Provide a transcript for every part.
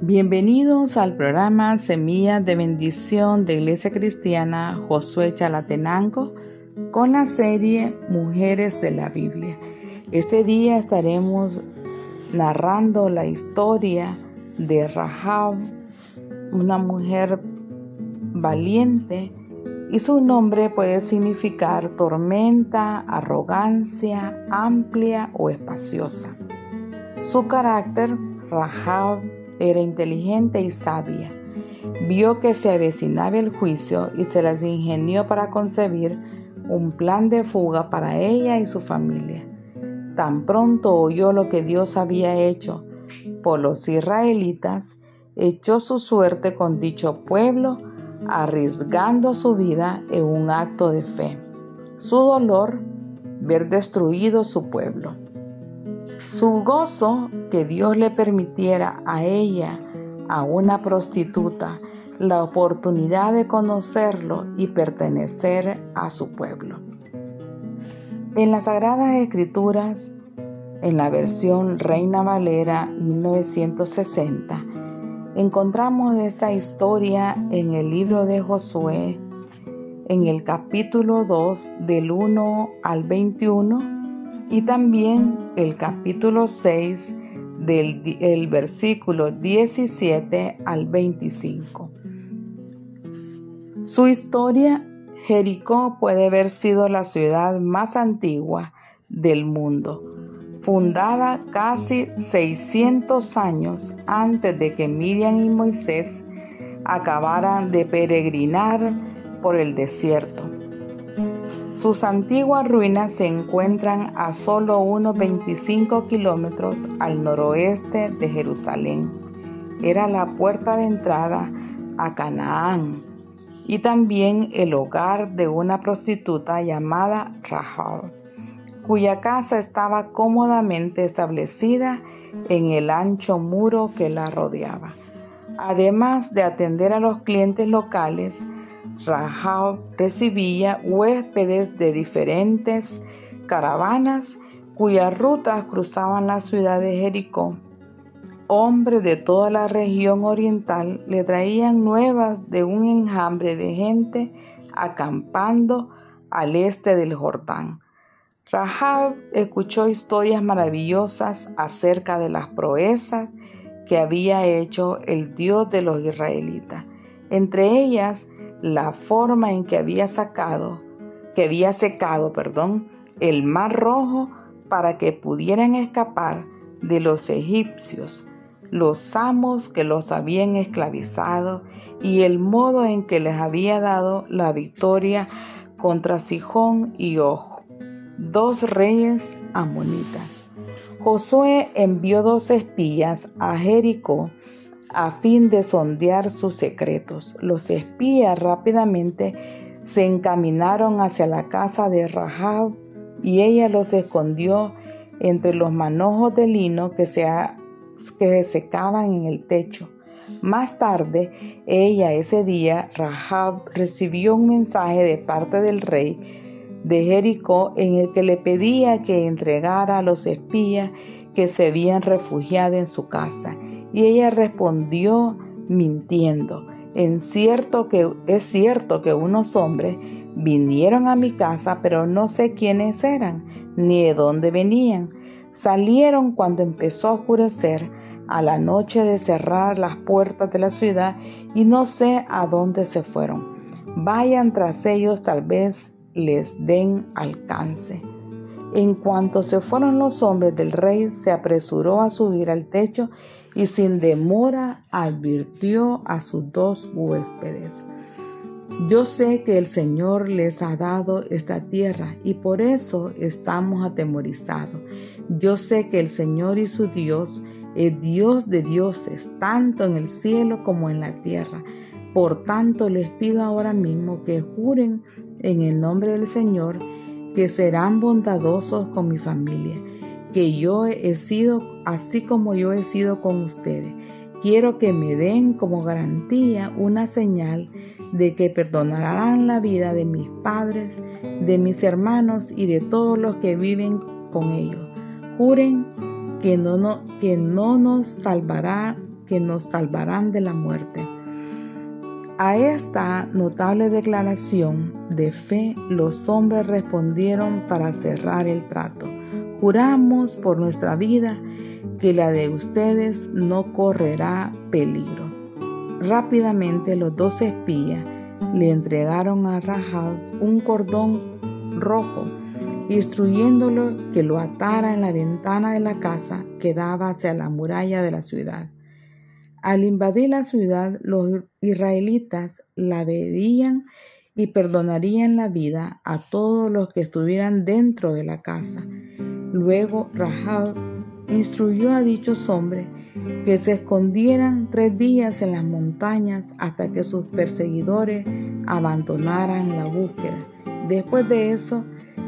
Bienvenidos al programa Semillas de Bendición de Iglesia Cristiana Josué Chalatenango con la serie Mujeres de la Biblia. Este día estaremos narrando la historia de Rahab, una mujer valiente y su nombre puede significar tormenta, arrogancia, amplia o espaciosa. Su carácter, Rahab, era inteligente y sabia. Vio que se avecinaba el juicio y se las ingenió para concebir un plan de fuga para ella y su familia. Tan pronto oyó lo que Dios había hecho por los israelitas, echó su suerte con dicho pueblo, arriesgando su vida en un acto de fe. Su dolor, ver destruido su pueblo. Su gozo que Dios le permitiera a ella, a una prostituta, la oportunidad de conocerlo y pertenecer a su pueblo. En las Sagradas Escrituras, en la versión Reina Valera 1960, encontramos esta historia en el libro de Josué, en el capítulo 2 del 1 al 21 y también el capítulo 6 del versículo 17 al 25. Su historia, Jericó puede haber sido la ciudad más antigua del mundo, fundada casi 600 años antes de que Miriam y Moisés acabaran de peregrinar por el desierto. Sus antiguas ruinas se encuentran a solo unos 25 kilómetros al noroeste de Jerusalén. Era la puerta de entrada a Canaán y también el hogar de una prostituta llamada Rahab, cuya casa estaba cómodamente establecida en el ancho muro que la rodeaba. Además de atender a los clientes locales, Rahab recibía huéspedes de diferentes caravanas cuyas rutas cruzaban la ciudad de Jericó. Hombres de toda la región oriental le traían nuevas de un enjambre de gente acampando al este del Jordán. Rahab escuchó historias maravillosas acerca de las proezas que había hecho el Dios de los israelitas. Entre ellas, la forma en que había sacado, que había secado, perdón, el mar rojo para que pudieran escapar de los egipcios, los amos que los habían esclavizado y el modo en que les había dado la victoria contra Sijón y Ojo, dos reyes amonitas. Josué envió dos espías a Jericó a fin de sondear sus secretos. Los espías rápidamente se encaminaron hacia la casa de Rahab y ella los escondió entre los manojos de lino que se, que secaban en el techo. Más tarde, ella ese día, Rahab, recibió un mensaje de parte del rey de Jericó en el que le pedía que entregara a los espías que se habían refugiado en su casa y ella respondió mintiendo. En cierto que es cierto que unos hombres vinieron a mi casa, pero no sé quiénes eran ni de dónde venían. Salieron cuando empezó a oscurecer a la noche de cerrar las puertas de la ciudad y no sé a dónde se fueron. Vayan tras ellos, tal vez les den alcance. En cuanto se fueron los hombres del rey, se apresuró a subir al techo y sin demora advirtió a sus dos huéspedes. Yo sé que el Señor les ha dado esta tierra y por eso estamos atemorizados. Yo sé que el Señor y su Dios es Dios de dioses, tanto en el cielo como en la tierra. Por tanto, les pido ahora mismo que juren en el nombre del Señor que serán bondadosos con mi familia, que yo he sido así como yo he sido con ustedes. Quiero que me den como garantía una señal de que perdonarán la vida de mis padres, de mis hermanos y de todos los que viven con ellos. juren que no, que no nos salvará, que nos salvarán de la muerte. A esta notable declaración de fe, los hombres respondieron para cerrar el trato. Juramos por nuestra vida que la de ustedes no correrá peligro. Rápidamente los dos espías le entregaron a Rahab un cordón rojo, instruyéndolo que lo atara en la ventana de la casa que daba hacia la muralla de la ciudad. Al invadir la ciudad, los israelitas la verían y perdonarían la vida a todos los que estuvieran dentro de la casa. Luego Rahab instruyó a dichos hombres que se escondieran tres días en las montañas hasta que sus perseguidores abandonaran la búsqueda. Después de eso,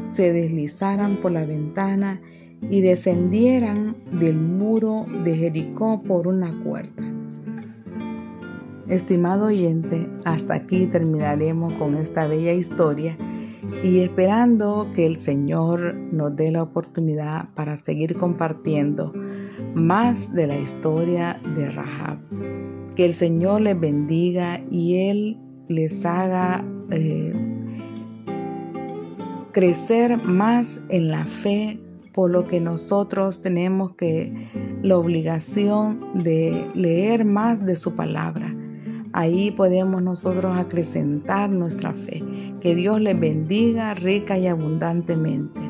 se deslizaran por la ventana y descendieran del muro de Jericó por una cuerda. Estimado oyente, hasta aquí terminaremos con esta bella historia y esperando que el Señor nos dé la oportunidad para seguir compartiendo más de la historia de Rahab. Que el Señor les bendiga y Él les haga eh, crecer más en la fe, por lo que nosotros tenemos que la obligación de leer más de su palabra Ahí podemos nosotros acrecentar nuestra fe. Que Dios les bendiga rica y abundantemente.